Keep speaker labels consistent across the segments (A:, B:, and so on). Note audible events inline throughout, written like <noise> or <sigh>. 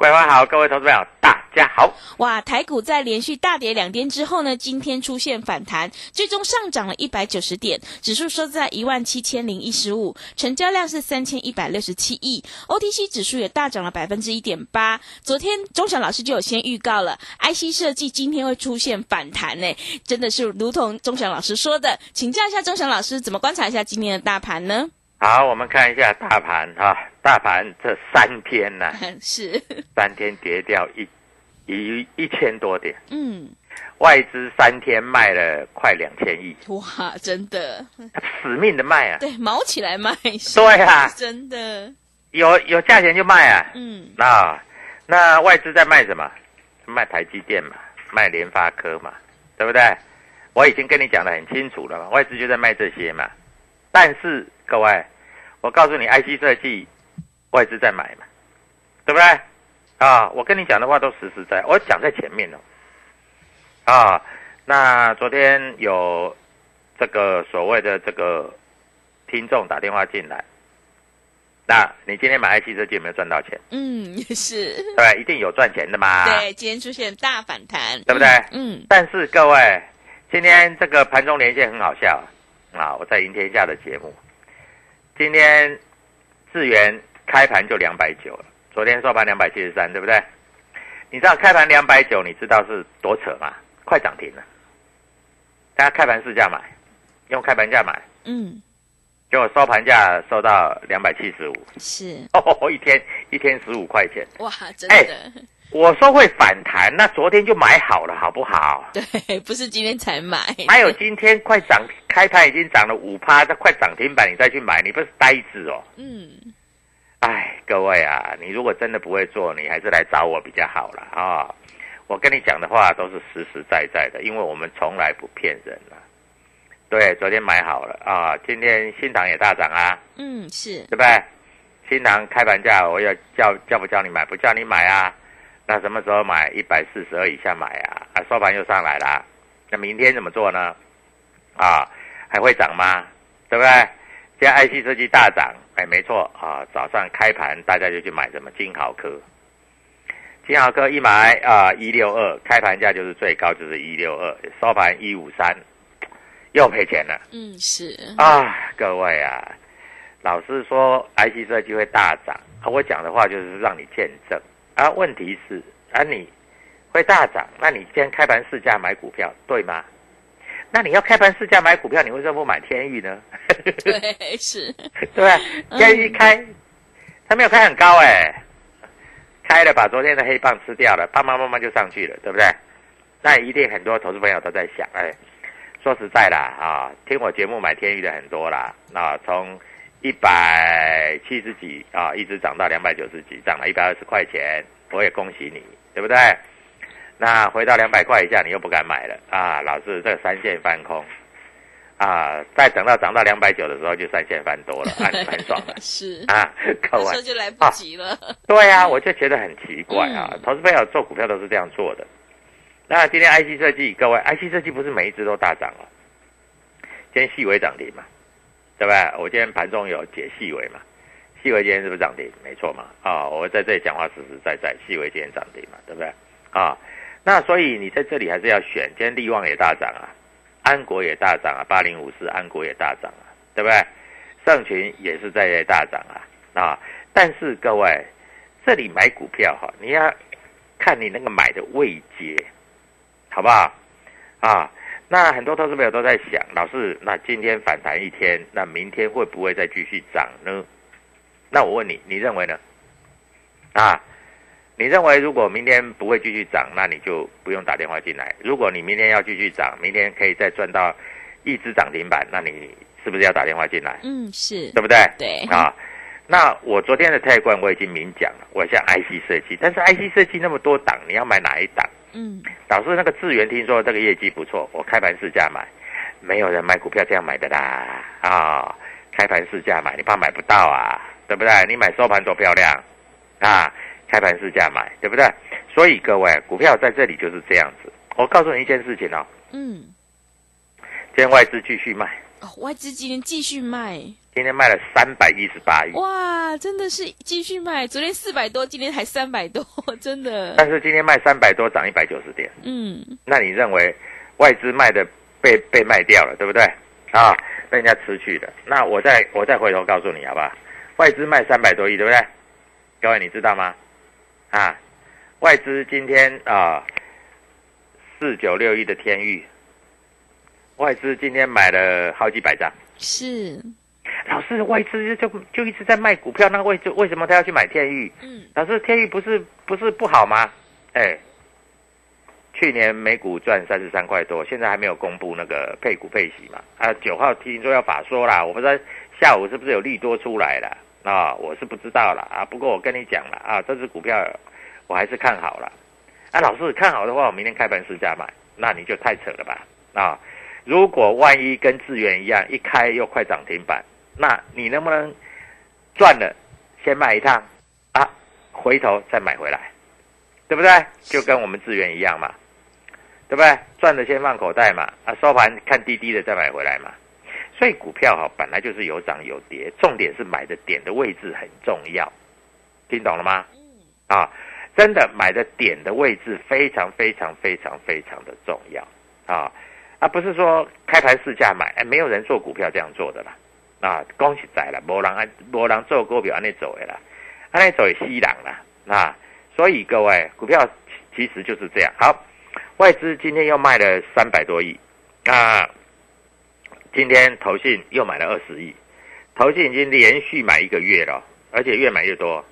A: 桂花好，各位投资朋友大家好。
B: 哇，台股在连续大跌两天之后呢，今天出现反弹，最终上涨了一百九十点，指数收在一万七千零一十五，成交量是三千一百六十七亿，OTC 指数也大涨了百分之一点八。昨天钟祥老师就有先预告了，IC 设计今天会出现反弹呢，真的是如同钟祥老师说的，请教一下钟祥老师，怎么观察一下今天的大盘呢？
A: 好，我们看一下大盘哈、大盘这三天呢、<laughs>
B: 是，
A: 三天跌掉一一一千多点，
B: 嗯，
A: 外资三天卖了快两千亿，
B: 哇，真的，
A: 死命的卖啊！
B: 对，毛起来卖，
A: 对啊，
B: 真的，
A: 有有价钱就卖啊。
B: 嗯，
A: 那那外资在卖什么？卖台积电嘛，卖联发科嘛，对不对？我已经跟你讲得很清楚了嘛，外资就在卖这些嘛。但是各位，我告诉你，IC 设计外资在买嘛，对不对？啊，我跟你讲的话都实实在，我讲在前面了。啊，那昨天有这个所谓的这个听众打电话进来，那你今天买 IC 设计有没有赚到钱？
B: 嗯，也是，
A: 对？一定有赚钱的嘛，
B: 对，今天出现大反弹，
A: 对不对
B: 嗯，
A: 但是各位，今天这个盘中连线很好笑啊！我在赢天下的节目，今天智源开盘就两百九了，昨天收盘两百七十三，对不对？你知道开盘两百九，你知道是多扯吗？快涨停了，大家开盘市价买，用开盘价买，
B: 嗯，
A: 结果收盘价收到两百七十五，
B: 是，
A: 哦，<laughs> 一天一天十五块钱。
B: 哇，真
A: 哎
B: 的，
A: 我说会反弹，那昨天就买好了，好不好？<laughs>
B: 对，不是今天才买，
A: 还有今天快涨，开盘已经涨了五趴，这快涨停板，你再去买，你不是呆子哦？
B: 嗯，
A: 哎，各位啊，你如果真的不会做，你还是来找我比较好了啊、我跟你讲的话都是实实在在的，因为我们从来不骗人了。对，昨天买好了啊，今天新塘也大涨啊，
B: 嗯，是，
A: 对不对？新塘开盘价，我要叫叫不叫你买？不叫你买啊。那什么时候买？一百四十二以下买啊！啊，收盘又上来了。那明天怎么做呢？啊，还会涨吗？对不对？现在 IC 设计大涨，哎，没错啊。早上开盘大家就去买什么金豪科，金豪科一买啊一六二，开盘价就是最高就是一六二，收盘一五三，又赔钱了。
B: 嗯，是，
A: 啊，各位啊，老师说 IC 设计会大涨，啊，我讲的话就是让你见证啊。问题是啊，你会大涨，那你今天开盘市价买股票，对吗？那你要开盘市价买股票，你为什么不买天域呢？<laughs>
B: 对，是，
A: 对不对？天域开，它没有开很高哎、开了把昨天的黑棒吃掉了，棒棒棒棒就上去了，对不对？那一定很多投资朋友都在想，哎，说实在啦，啊，听我节目买天域的很多啦，啊，从一百七十几啊，一直涨到两百九十几，涨了一百二十块钱，我也恭喜你，对不对？那回到两百块以下，你又不敢买了啊！老是，这三线翻空啊，再等到涨到两百九的时候，就三线翻多了，<laughs> 啊，很爽了
B: 是
A: 啊！各位
B: 这，就来不及了。
A: 对啊，我就觉得很奇怪啊，
B: 嗯
A: 投资朋友做股票都是这样做的。那今天 IC 设计，各位，IC 设计不是每一只都大涨哦，今天细微涨停嘛，对不对？我今天盘中有解细微嘛，细微今天是不是涨停？没错嘛，啊，我在这里讲话实实在在，细微今天涨停嘛，对不对？啊，那所以你在这里还是要选，今天利旺也大涨啊，安国也大涨啊，八零五四安国也大涨啊，对不对？上群也是在大涨啊，啊，但是各位这里买股票哈，你要看你那个买的位阶，好不好？啊，那很多投资朋友都在想，老师，那今天反弹一天，那明天会不会再继续涨呢？那我问你，你认为呢？啊，你认为如果明天不会继续涨，那你就不用打电话进来。如果你明天要继续涨，明天可以再赚到一只涨停板，那你是不是要打电话进来？
B: 嗯，是
A: 对不对？
B: 对
A: 啊。那我昨天的泰冠我已经明讲了，我像 IC 设计，但是 IC 设计那么多档，你要买哪一档？
B: 嗯
A: 导致那个智源听说这个业绩不错，我开盘市价买，没有人买股票这样买的啦啊！开盘市价买，你怕买不到啊？对不对？你买收盘多漂亮啊！开盘市价买，对不对？所以各位，股票在这里就是这样子。我告诉你一件事情哦，
B: 嗯，
A: 今天外资继续卖，
B: 哦，外资今天继续卖，
A: 今天卖了三百一十八亿，
B: 哇，真的是继续卖，昨天四百多，今天还三百多，<laughs> 真的，
A: 但是今天卖三百多，涨一百九十点。
B: 嗯
A: 那你认为外资卖的被被卖掉了，对不对？啊，被人家吃去的。那我再我再回头告诉你好不好？外资卖三百多亿，对不对？各位你知道吗？啊，外资今天啊四九六亿的天域，外资今天买了好几百张。
B: 是，
A: 老师，外资就就一直在卖股票，那为为什么他要去买天域？
B: 嗯
A: 老师，天域不是不是不好吗？哎，去年每股赚三十三块多，现在还没有公布那个配股配息嘛？啊，九号听说要法说啦，我不知道下午是不是有利多出来了啊？我是不知道了啊。不过我跟你讲了啊，这只股票我还是看好了。啊，老师看好的话，我明天开盘试价买，那你就太扯了吧？啊，如果万一跟智源一样，一开又快涨停板，那你能不能赚了先卖一趟啊，回头再买回来，对不对？就跟我们智源一样嘛，对不对？赚了先放口袋嘛，啊，收盘看低低的再买回来嘛。所以股票哈、本来就是有涨有跌，重点是买的点的位置很重要，听懂了吗？啊，真的买的点的位置非常非常非常非常的重要啊，而不是说开盘市价买，哎，没有人做股票这样做的啦。啊，恭喜仔了，无人按无人做股票安尼走的啦，安尼走也吸人啦，啊，所以各位股票其其实就是这样。好，外资今天又卖了三百多亿，那今天投信又买了二十亿，投信已经连续买一个月了，而且越买越多，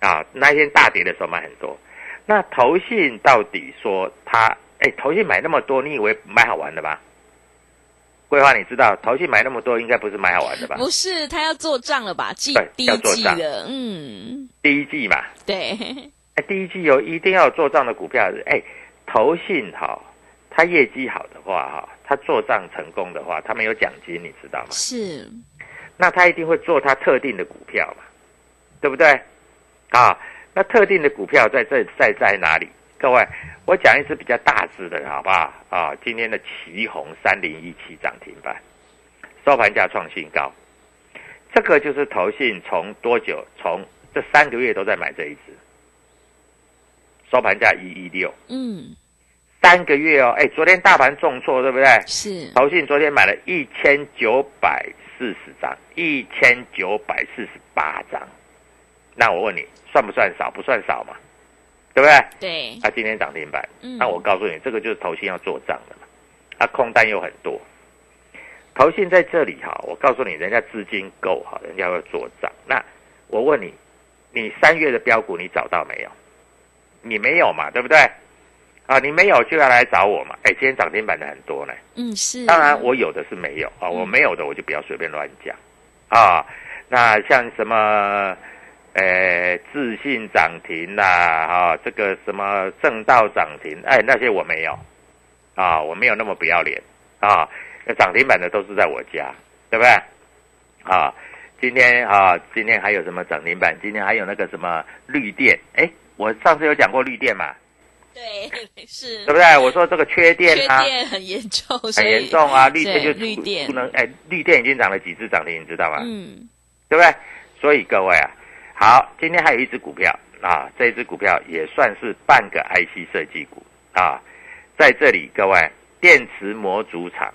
A: 啊，那天大跌的时候买很多，那投信到底说他，哎，投信买那么多，你以为买好玩的吧？桂花，你知道投信买那么多，应该不是买好玩的吧？
B: 不是他要做账了吧？季第一
A: 要做账
B: 季的，嗯，
A: 第一季嘛，
B: 对，
A: 哎，第一季有一定要有做账的股票，哎，投信哈，它业绩好的话哈，它做账成功的话，他们有奖金，你知道吗？
B: 是，
A: 那他一定会做他特定的股票嘛，对不对？啊，那特定的股票在这在在哪里？各位，我讲一只比较大只的，好不好？啊，今天的旗红三零一七涨停板，收盘价创新高，这个就是投信从多久？从这三个月都在买这一只，收盘价一一六，
B: 嗯，
A: 三个月哦，哎，昨天大盘重挫，对不对？
B: 是，
A: 投信昨天买了一千九百四十张，一千九百四十八张。那我问你，算不算少？不算少嘛，对不对？
B: 对，
A: 啊，今天涨停板，
B: 嗯
A: 那我告诉你，这个就是投信要做账的嘛。啊，空单又很多，投信在这里哈，我告诉你，人家资金够哈，人家要做账。那我问你，你三月的标股你找到没有？你没有嘛，对不对？啊，你没有就要来找我嘛。哎，今天涨停板的很多呢。
B: 嗯，是，
A: 当然，我有的是没有啊，我没有的我就不要随便乱讲啊。那像什么呃，自信涨停啦，啊，这个什么正道涨停，哎，那些我没有，啊，我没有那么不要脸，啊，涨停板的都是在我家，对不对？啊，今天啊，今天还有什么涨停板？今天还有那个什么绿电，哎，我上次有讲过绿电嘛，
B: 对，是，
A: 对不对？我说这个缺电
B: 缺
A: 啊，
B: 电很严重，
A: 很严重啊，绿电就
B: 对绿电
A: 不能，哎，绿电已经涨了几次涨停，你知道吗？
B: 嗯，
A: 对不对？所以各位啊，好，今天还有一只股票啊，这一只股票也算是半个 IC 设计股啊，在这里各位，电池模组厂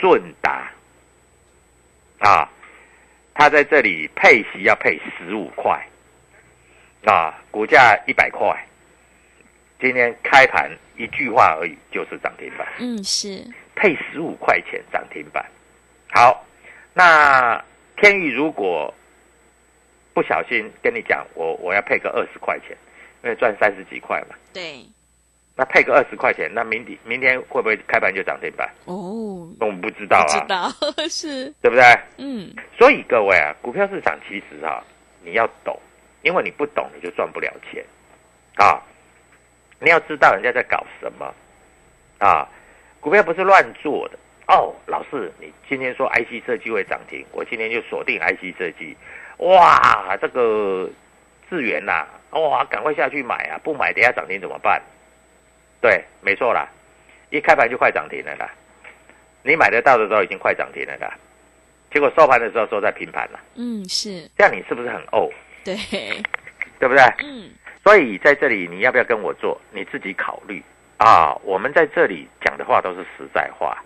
A: 顺达啊，它在这里配息要配十五块啊，股价一百块，今天开盘一句话而已就是涨停板。
B: 嗯，是，
A: 配十五块钱涨停板。好，那天宇如果不小心跟你讲，我我要配个二十块钱，因为赚三十几块嘛，
B: 对，
A: 那配个二十块钱，那明天明天会不会开盘就涨停板？
B: 哦，那
A: 我们不知道啊，
B: 不知道，是，
A: 对不对？
B: 嗯，
A: 所以各位啊，股票市场其实啊，你要懂，因为你不懂你就赚不了钱啊。你要知道人家在搞什么啊，股票不是乱做的哦。老师，你今天说 IC 设计会涨停，我今天就锁定 IC 设计，哇，这个智源呐、哇，赶快下去买啊！不买等下涨停怎么办？对，没错啦，一开盘就快涨停了啦。你买得到的时候已经快涨停了啦，结果收盘的时候收在平盘了，
B: 嗯，是，
A: 这样你是不是很呕？
B: 对，
A: 对不对？
B: 嗯，
A: 所以在这里你要不要跟我做？你自己考虑啊。我们在这里讲的话都是实在话，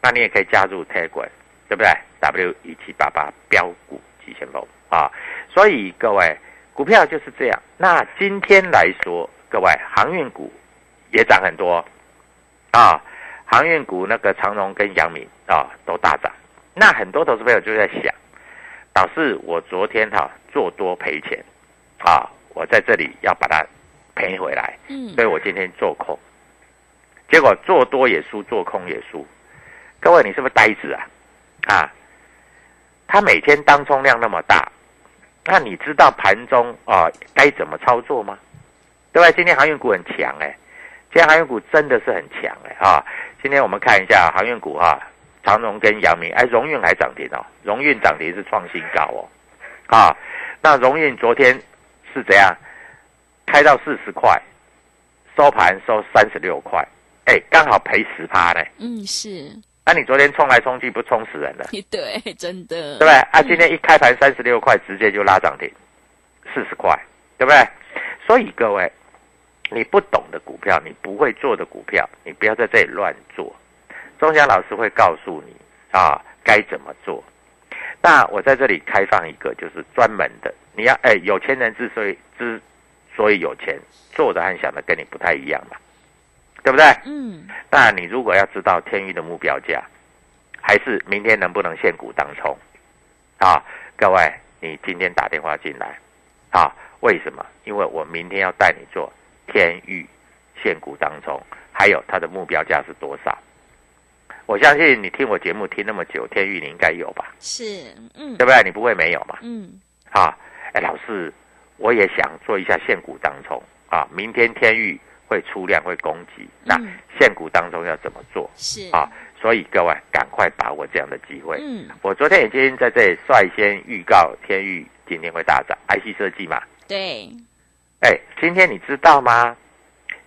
A: 那你也可以加入 Telegram，对不对？W 一七八八标股急先锋啊。所以各位股票就是这样。那今天来说，各位航运股也涨很多啊。航运股那个长荣跟阳明啊都大涨。那很多投资朋友就在想，导致我昨天哈、做多赔钱啊，我在这里要把它赔回来，
B: 嗯
A: 所以我今天做空，结果做多也输，做空也输。各位，你是不是呆子啊？啊，他每天当冲量那么大，那你知道盘中啊该怎么操作吗？对吧？今天航运股很强哎、今天航运股真的是很强哎、啊！今天我们看一下航运股哈、长荣跟阳明，哎，荣运还涨停哦，荣运涨停是创新高哦，啊，那荣运昨天是怎样？开到四十块，收盘收三十六块，哎，刚好赔十趴呢。
B: 嗯，是，
A: 那、你昨天冲来冲去，不冲死人了，<laughs>
B: 对，真的，
A: 对不对？啊，今天一开盘三十六块，直接就拉涨停，四十块，对不对？所以各位，你不懂的股票，你不会做的股票，你不要在这里乱做。钟祥老师会告诉你啊，该怎么做。那我在这里开放一个，就是专门的，你要哎，有钱人之所以之所以有钱，做的和想的跟你不太一样嘛，对不对？
B: 嗯，
A: 那你如果要知道天域的目标价，还是明天能不能现股当冲啊？各位，你今天打电话进来啊？为什么？因为我明天要带你做天域现股当冲，还有它的目标价是多少？我相信你听我节目听那么久，天域你应该有吧？
B: 是，嗯
A: 对，不对？你不会没有嘛？
B: 嗯，
A: 啊，哎，老师，我也想做一下现股当冲啊。明天天域会出量会攻击，那
B: 嗯
A: 现股当中要怎么做
B: 是，
A: 啊？所以各位赶快把握这样的机会。
B: 嗯，
A: 我昨天已经在这里率先预告天域今天会大涨，IC 设计嘛。
B: 对，
A: 哎，今天你知道吗？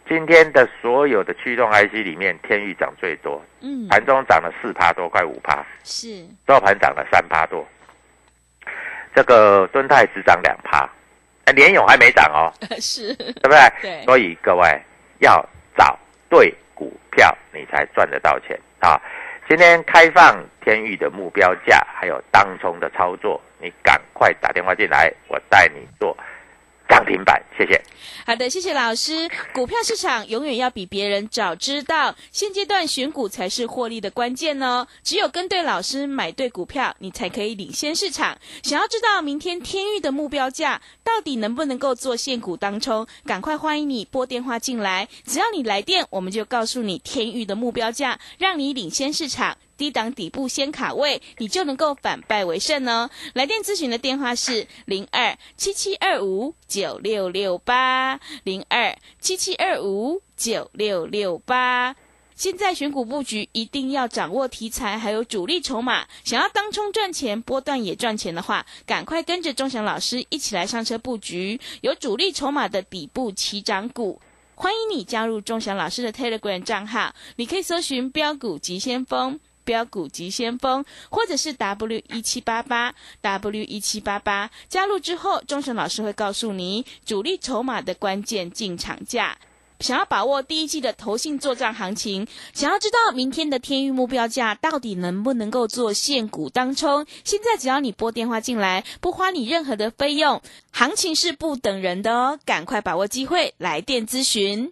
A: 今天的所有的驱动 IC 里面，天域涨最多，
B: 嗯，
A: 盘中涨了四趴多，快五趴，
B: 是，
A: 收盘涨了三趴多。这个敦泰只涨两趴，哎，联勇还没涨哦，<laughs>
B: 是，
A: 对不对？
B: 对
A: 所以各位要找对股票，你才赚得到钱啊！今天开放天域的目标价，还有当冲的操作，你赶快打电话进来，我带你做涨停板，谢谢。
B: 好的，谢谢老师。股票市场永远要比别人早知道，现阶段选股才是获利的关键哦。只有跟对老师，买对股票，你才可以领先市场。想要知道明天天域的目标价到底能不能够做现股当冲，赶快欢迎你拨电话进来。只要你来电，我们就告诉你天域的目标价，让你领先市场。低档底部先卡位，你就能够反败为胜哦。来电咨询的电话是零二七七二五九六六八零二七七二五九六六八。现在选股布局一定要掌握题材，还有主力筹码。想要当冲赚钱，波段也赚钱的话，赶快跟着钟祥老师一起来上车布局有主力筹码的底部起涨股。欢迎你加入钟祥老师的 Telegram 账号，你可以搜寻“标股急先锋”。标股急先锋，或者是 W 一七八八 W 一七八八，加入之后，钟祥老师会告诉你主力筹码的关键进场价。想要把握第一季的投信做账行情，想要知道明天的天域目标价到底能不能够做现股当冲？现在只要你拨电话进来，不花你任何的费用，行情是不等人的哦，赶快把握机会，来电咨询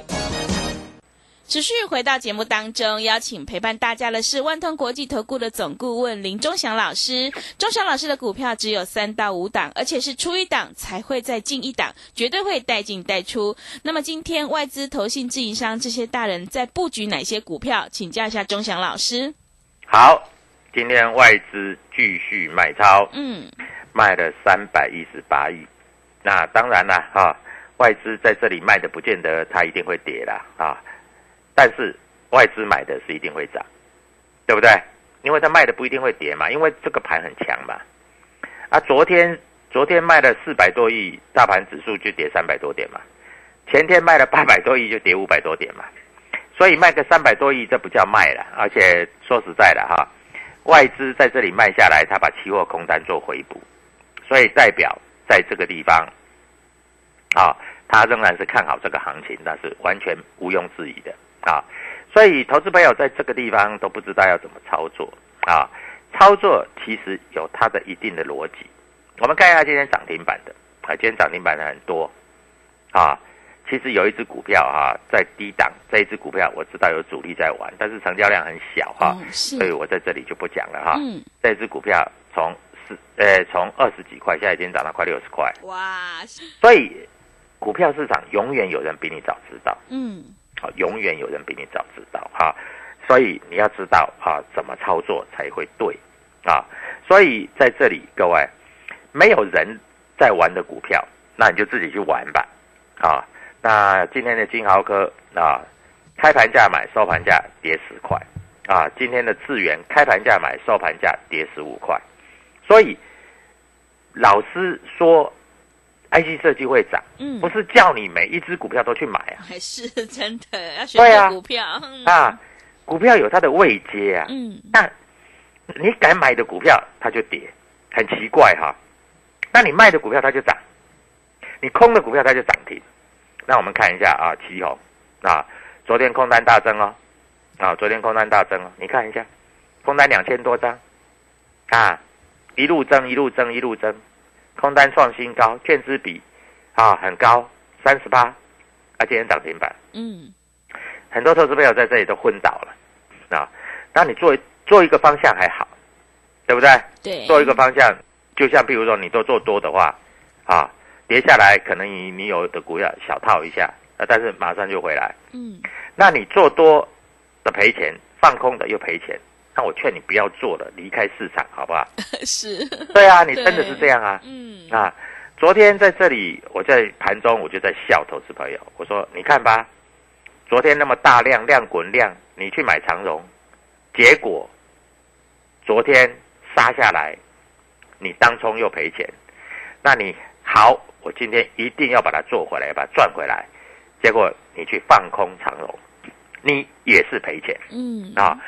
B: 持续回到节目当中，邀请陪伴大家的是万通国际投顾的总顾问林忠祥老师。忠祥老师的股票只有三到五档，而且是出一档才会再进一档，绝对会带进带出。那么今天外资、投信、自营商这些大人在布局哪些股票？请教一下忠祥老师。
A: 好，今天外资继续卖超，
B: 嗯，
A: 卖了三百一十八亿。那当然了，哈，外资在这里卖的，不见得它一定会跌啦，啊。但是外资买的是一定会涨，对不对？因为它卖的不一定会跌嘛，因为这个盘很强嘛。啊，昨天昨天卖了四百多亿，大盘指数就跌三百多点嘛。前天卖了八百多亿，就跌五百多点嘛。所以卖个三百多亿，这不叫卖了。而且说实在的哈，外资在这里卖下来，他把期货空单做回补，所以代表在这个地方，啊，他仍然是看好这个行情，那是完全毋庸置疑的。啊，所以投资朋友在这个地方都不知道要怎么操作啊。操作其实有它的一定的逻辑。我们看一下今天涨停板的啊，今天涨停板的很多啊。其实有一只股票哈，在低档，这一只股票我知道有主力在玩，但是成交量很小哈，所以我在这里就不讲了哈。
B: 嗯，
A: 这只股票从四呃从二十几块，现在已经涨到快六十块。
B: 哇，
A: 所以股票市场永远有人比你早知道。
B: 嗯。
A: 啊，永远有人比你早知道哈，所以你要知道啊，怎么操作才会对啊。所以在这里，各位没有人在玩的股票，那你就自己去玩吧啊。那今天的金豪科啊，开盘价买，收盘价跌十块啊。今天的智源开盘价买，收盘价跌十五块。所以老师说。IC 设计会涨，
B: 嗯，
A: 不是叫你每一只股票都去买啊，
B: 还是真的要选股票
A: 啊，股票有它的位阶啊，
B: 嗯，
A: 那你敢买的股票它就跌，很奇怪哈，那你卖的股票它就涨，你空的股票它就涨停，那我们看一下啊，旗红啊，昨天空单大增哦，啊，昨天空单大增哦，你看一下，空单两千多张，啊，一路增一路增一路增。空单创新高，券资比啊很高，三十八，啊，今天涨停板。
B: 嗯，
A: 很多投资朋友在这里都昏倒了啊。那你做做一个方向还好，对不对？
B: 对。
A: 做一个方向，就像比如说你都做多的话，啊，跌下来可能你你有的股要小套一下，啊，但是马上就回来。
B: 嗯。
A: 那你做多的赔钱，放空的又赔钱，那我劝你不要做了，离开市场，好不好？<laughs>
B: 是，
A: 对啊，你真的是这样啊。
B: 嗯，
A: 啊，昨天在这里，我在盘中我就在笑投资朋友，我说你看吧，昨天那么大量量滚量，你去买长荣，结果昨天杀下来，你当冲又赔钱，那你好，我今天一定要把它做回来，把它赚回来，结果你去放空长荣，你也是赔钱
B: 嗯，
A: 啊。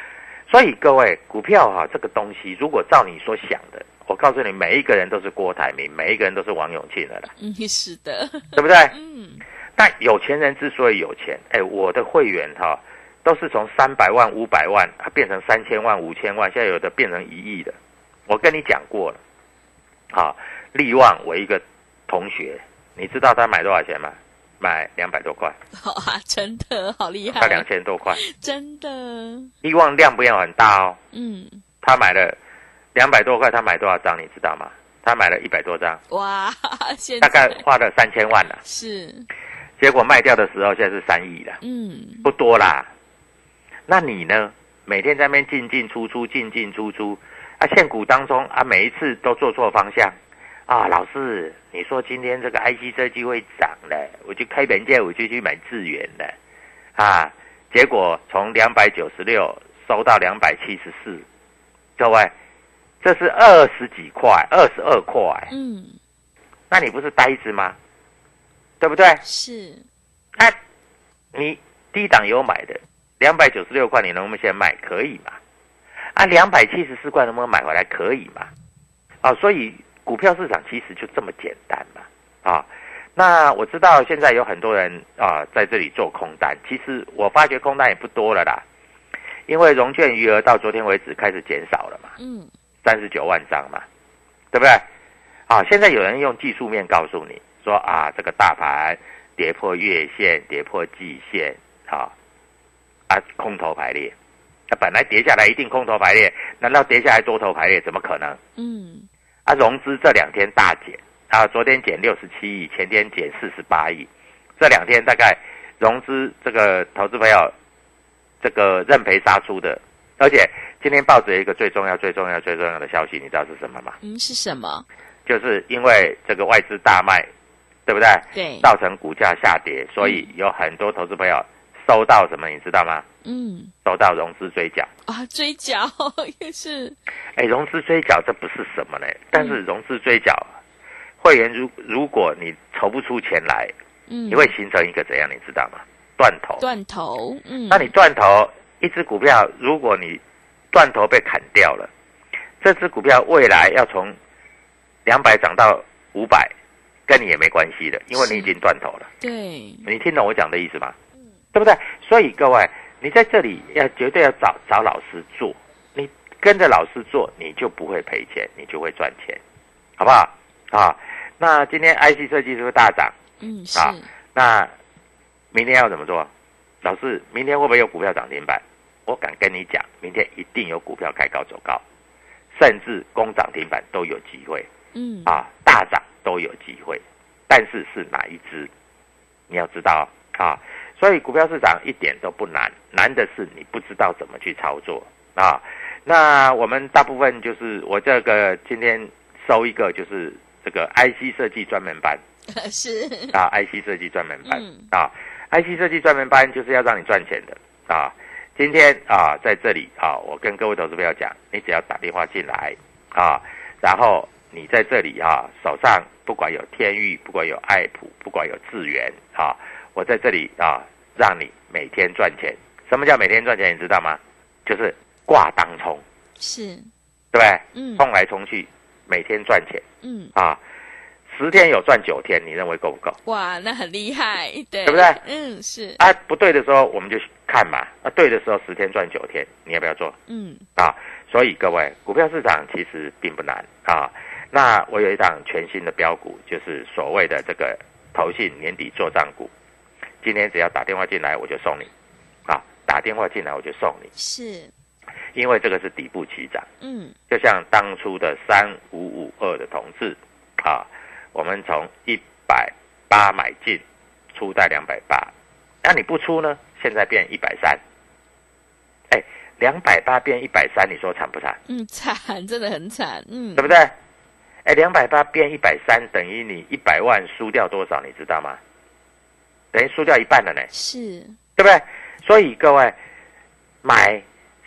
A: 所以各位，股票哈、这个东西，如果照你所想的，我告诉你，每一个人都是郭台铭，每一个人都是王永庆的啦，<laughs>
B: 嗯，是的，
A: 对不对？<laughs>
B: 嗯，
A: 但有钱人之所以有钱，哎，我的会员哈、都是从三百万、五百万啊变成三千万、五千万，现在有的变成一亿的。我跟你讲过了，啊，利旺我一个同学，你知道他买多少钱吗？买两百多块，<laughs>
B: 好啊，真的好厉害
A: 他，两千多块。
B: 真的，
A: 利旺量不要很大哦，
B: 嗯，
A: 他买了两百多块，他买多少张你知道吗？他买了一百多张，
B: 哇，现
A: 大概花了三千万了。
B: 是，
A: 结果卖掉的时候现在是三亿了。
B: 嗯，
A: 不多啦。那你呢？每天在那边进进出出，进进出出，啊，现股当中啊，每一次都做错方向啊。老师，你说今天这个 IC 设计会涨了，我就开本价，我就去买智源了，啊，结果从两百九十六收到两百七十四，各位，这是二十几块，二十二块，
B: 嗯，
A: 那你不是呆子吗？对不对？
B: 是，
A: 那你低档有买的，两百九十六块，你能不能现在卖？可以嘛？啊，两百七十四块能不能买回来？可以嘛？啊，所以股票市场其实就这么简单嘛？啊，那我知道现在有很多人啊在这里做空单，其实我发觉空单也不多了啦，因为融券余额到昨天为止开始减少了嘛，
B: 嗯，
A: 三十九万张嘛，对不对？啊，现在有人用技术面告诉你说啊，这个大盘跌破月线、跌破季线，啊啊，空头排列。那本来跌下来一定空头排列，难道跌下来多头排列？怎么可能？
B: 嗯，
A: 啊，融资这两天大减啊，昨天减六十七亿，前天减四十八亿，这两天大概融资这个投资朋友这个认赔杀出的，而且今天报纸有一个最重要、最重要、最重要的消息，你知道是什么吗？
B: 嗯，是什么？
A: 就是因为这个外资大卖，对不对？
B: 对，
A: 造成股价下跌，所以有很多投资朋友收到什么，你知道吗？
B: 嗯，
A: 收到融资追缴。
B: 啊，追缴 <laughs> 也是，
A: 哎，融资追缴这不是什么呢？但是融资追缴，会员如如果你筹不出钱来，
B: 嗯，
A: 你会形成一个怎样？你知道吗？断头。
B: 断头，嗯，
A: 那你断头，一只股票，如果你断头被砍掉了，这只股票未来要从两百涨到五百，跟你也没关系的，因为你已经断头了。
B: 对，
A: 你听懂我讲的意思吗？对不对？所以各位，你在这里要绝对要找找老师做，你跟着老师做，你就不会赔钱，你就会赚钱，好不好？啊，那今天 IC 设计是不是大涨？
B: 嗯，是，
A: 啊那明天要怎么做？老师，明天会不会有股票涨停板？我敢跟你讲，明天一定有股票开高走高，甚至攻涨停板都有机会
B: 嗯，
A: 啊，大涨都有机会。但是是哪一只？你要知道啊。所以股票市场一点都不难，难的是你不知道怎么去操作啊。那我们大部分就是我这个今天收一个就是这个 IC 设计专门班。<laughs>
B: 是，
A: 啊，IC 设计专门班、
B: 嗯
A: 啊，IC 设计专门班就是要让你赚钱的啊。今天啊，在这里啊，我跟各位投资朋友讲，你只要打电话进来啊，然后你在这里啊，手上不管有天域，不管有爱普，不管有智源啊，我在这里啊，让你每天赚钱。什么叫每天赚钱？你知道吗？就是挂当冲，
B: 是，
A: 对不对？
B: 嗯，
A: 冲来冲去，每天赚钱
B: 嗯，
A: 啊。十天有赚九天，你认为够不够？
B: 哇，那很厉害，对，
A: 对不对
B: 嗯，是，
A: 啊，不对的时候我们就看嘛，啊，对的时候十天赚九天，你要不要做
B: 嗯，
A: 啊？所以各位，股票市场其实并不难啊。那我有一档全新的标股，就是所谓的这个投信年底做账股，今天只要打电话进来我就送你，啊，打电话进来我就送你，
B: 是，
A: 因为这个是底部起涨，
B: 嗯，
A: 就像当初的三五五二的同志啊，我们从一百八买进，出在两百八，那你不出呢？现在变一百三，哎，两百八变一百三，你说惨不惨？
B: 嗯，惨，真的很惨，嗯
A: 对，不对？哎，两百八变一百三，等于你一百万输掉多少？你知道吗？等于输掉一半了呢，
B: 是，
A: 对不对？所以各位，买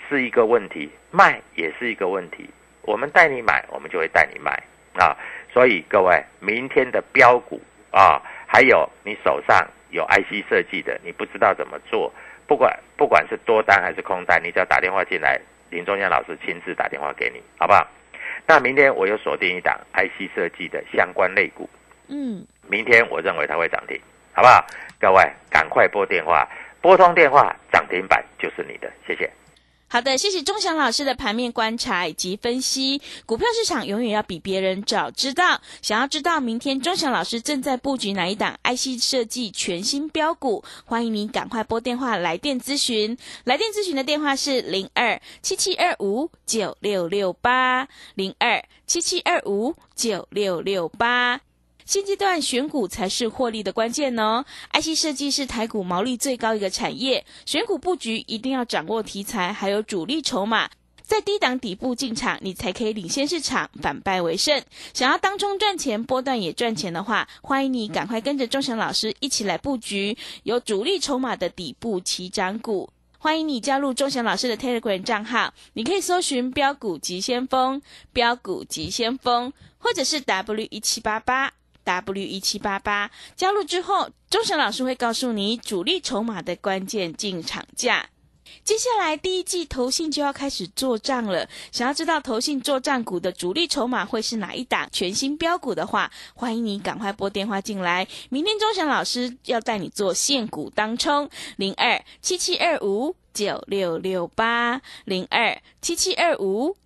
A: 是一个问题，卖也是一个问题。我们带你买，我们就会带你卖啊。所以各位，明天的标股啊，还有你手上有 IC 设计的，你不知道怎么做，不管不管是多单还是空单，你只要打电话进来，林中阳老师亲自打电话给你，好不好？那明天我又锁定一档 IC 设计的相关类股，
B: 嗯，
A: 明天我认为它会涨停，好不好？各位赶快拨电话，拨通电话，涨停板就是你的，谢谢。
B: 好的，谢谢钟祥老师的盘面观察以及分析。股票市场永远要比别人早知道。想要知道明天钟祥老师正在布局哪一档 IC 设计全新标股，欢迎您赶快拨电话来电咨询。来电咨询的电话是零二七七二五九六六八零二七七二五九六六八。现阶段选股才是获利的关键哦。IC 设计是台股毛利最高一个产业，选股布局一定要掌握题材，还有主力筹码。在低档底部进场，你才可以领先市场，反败为胜。想要当中赚钱，波段也赚钱的话，欢迎你赶快跟着钟祥老师一起来布局有主力筹码的底部起涨股。欢迎你加入钟祥老师的 Telegram 账号，你可以搜寻“标股急先锋”、“标股急先锋”，或者是 W 一七八八。W 一七八八加入之后，钟祥老师会告诉你主力筹码的关键进场价。接下来第一季投信就要开始做账了，想要知道投信做账股的主力筹码会是哪一档全新标股的话，欢迎你赶快拨电话进来。明天钟祥老师要带你做现股当冲，零二七七二五九六六八零二七七二五。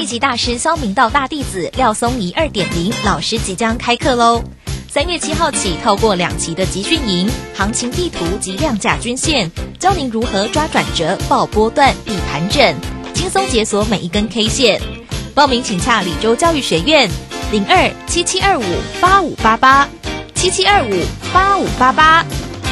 C: 一级大师肖明道大弟子廖松怡二点零老师即将开课喽！三月七号起，透过两期的集训营、行情地图及量价均线，教您如何抓转折、报波段、避盘整，轻松解锁每一根 K 线。报名请洽李州教育学院零二七七二五八五八八七七二五八五八八。